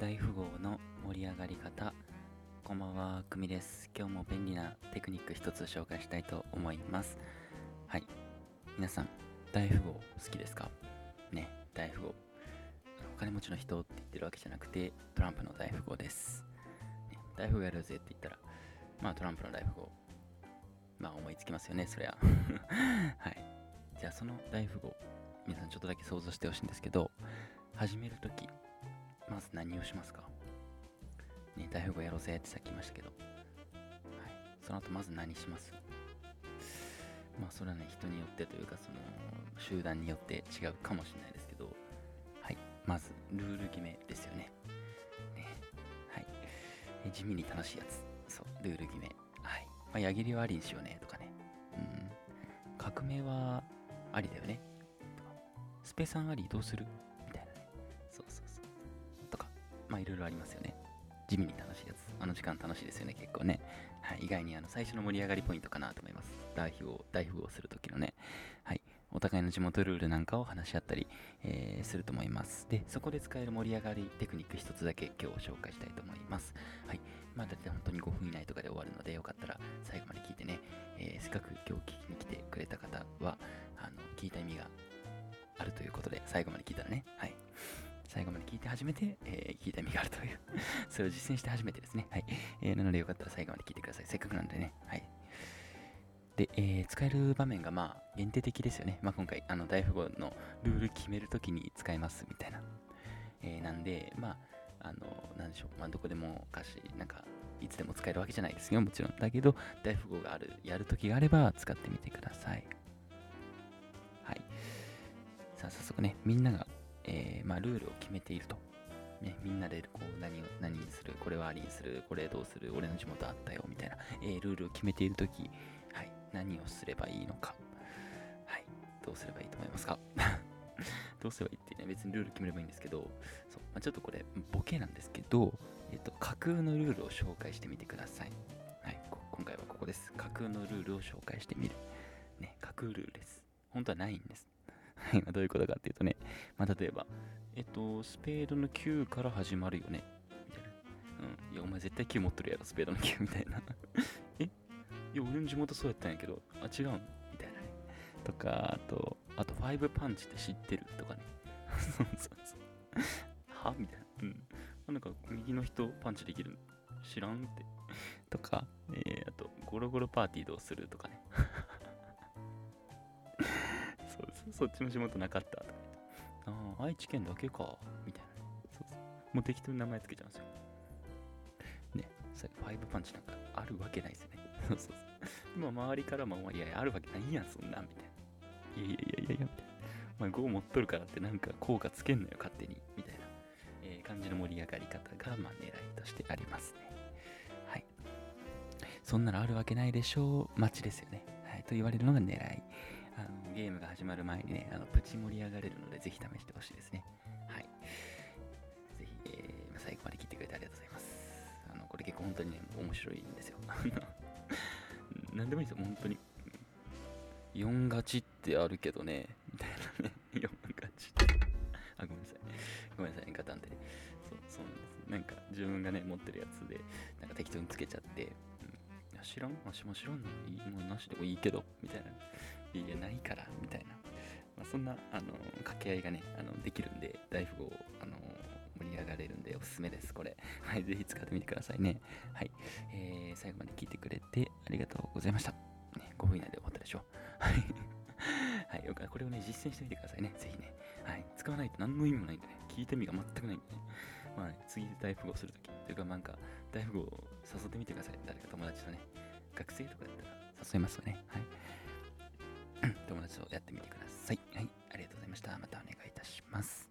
大富豪の盛り上がり方。こんばんはくみです。今日も便利なテクニック一つ紹介したいと思います。はい。皆さん大富豪好きですか？ね大富豪。お金持ちの人って言ってるわけじゃなくてトランプの大富豪です、ね、大富豪やるぜって言ったらまあトランプの大富豪。まあ思いつきますよねそりゃ。はい。じゃあその大富豪皆さんちょっとだけ想像してほしいんですけど始めるとき何をしますか？ね、大富豪やろうぜってさっき言いましたけど、はい、その後まず何します？まあそれはね、人によってというか、その集団によって違うかもしれないですけど、はい、まずルール決めですよね。ねはい、地味に楽しいやつ。そう、ルール決め。はい。まあ、矢切はありにしようねとかね。うん。革命はありだよね。スペさんありどうする？まあいろいろありますよね。地味に楽しいやつ。あの時間楽しいですよね、結構ね。はい、意外にあの最初の盛り上がりポイントかなと思います。大富豪、大富豪するときのね。はい。お互いの地元ルールなんかを話し合ったり、えー、すると思います。で、そこで使える盛り上がりテクニック一つだけ今日紹介したいと思います。はい。まあ、だって本当に5分以内とかで終わるので、よかったら最後まで聞いてね、えー、せっかく今日聞きに来てくれた方は、あの、聞いた意味があるということで、最後まで聞いたらね、はい。最後まで聞いて初めて、えー、聞いた意味があるという それを実践して初めてですね。はい。えー、なのでよかったら最後まで聞いてください。せっかくなんでね。はい。で、えー、使える場面がまあ限定的ですよね。まあ今回、あの大富豪のルール決めるときに使えますみたいな。えー、なんで、まあ、あの、なんでしょう。まあどこでも歌詞、なんか、いつでも使えるわけじゃないですよ。もちろん。だけど、大富豪がある、やるときがあれば使ってみてください。はい。さあ、早速ね、みんながえー、まあ、ルールを決めていると。ね、みんなでこう何を何にする、これはありにする、これどうする、俺の地元あったよみたいな、えー、ルールを決めているとき、はい、何をすればいいのか、はい、どうすればいいと思いますか？どうすればいいってね、別にルール決めればいいんですけど、そうまあ、ちょっとこれ、ボケなんですけど、えっと、架空のルールを紹介してみてください。はい、今回はここです。架空のルールを紹介してみる。ね、架空ルールです。本当はないんです。はい、どういうことかっていうとね、まあ、例えば、えっと、スペードの9から始まるよね。みたいな。うん。いや、お前絶対9持ってるやろ、スペードの9みたいな。え？いや、俺の地元そうやったんやけど、あ、違うんみたいなね。とか、あと、あと、5パンチって知ってる？とかね。そうそうそう。は？みたいな。うん。なんか、右の人パンチできるの？知らんって。とか、えー、あと、ゴロゴロパーティーどうする？とかね。そっちの地元なかったとか、ああ、愛知県だけか、みたいな。そうそう。もう適当に名前つけちゃうんですよ。ね、さファイブパンチなんかあるわけないですよね。そうそうそう。今周りからも、いやいや、あるわけないやん、そんなん、みたいな。いやいやいやいやいや、みたいな。お前5持っとるからってなんか効果つけんのよ、勝手に。みたいな、えー、感じの盛り上がり方が、まあ、狙いとしてありますね。はい。そんなのあるわけないでしょう。待ちですよね。はい。と言われるのが狙い。あのゲームが始まる前にね、あのプチ盛り上がれるので、ぜひ試してほしいですね。はい。ぜひ、えー、最後まで聞いてくれてありがとうございます。あのこれ結構本当にね、面白いんですよ。何でもいいですよ、本当に。4勝ちってあるけどね、みたいなね。4勝ちって。あ、ごめんなさい。ごめんなさい、ガタンってね。そう、そうなんです。なんか自分がね、持ってるやつで、なんか適当につけちゃって、や知らん？わしも知らんの？いいもうなしでもいいけど、みたいな。いや、ないから、みたいな。まあ、そんな、あの、掛け合いがね、あの、できるんで、大富豪、あの、盛り上がれるんでおすすめです、これ。はい、ぜひ使ってみてくださいね。はい。えー、最後まで聞いてくれてありがとうございました。ね、5分以内で終わったでしょ。はい。はい、よかこれをね、実践してみてくださいね。ぜひね。はい。使わないと何の意味もないんでね。聞いた意味が全くないんでね。まあ、ね、次大富豪するとき、というかなんか、大富豪誘ってみてください。誰か友達とね。学生とかだったら誘いますよね。はい。友達とやってみてください。はい、ありがとうございました。またお願いいたします。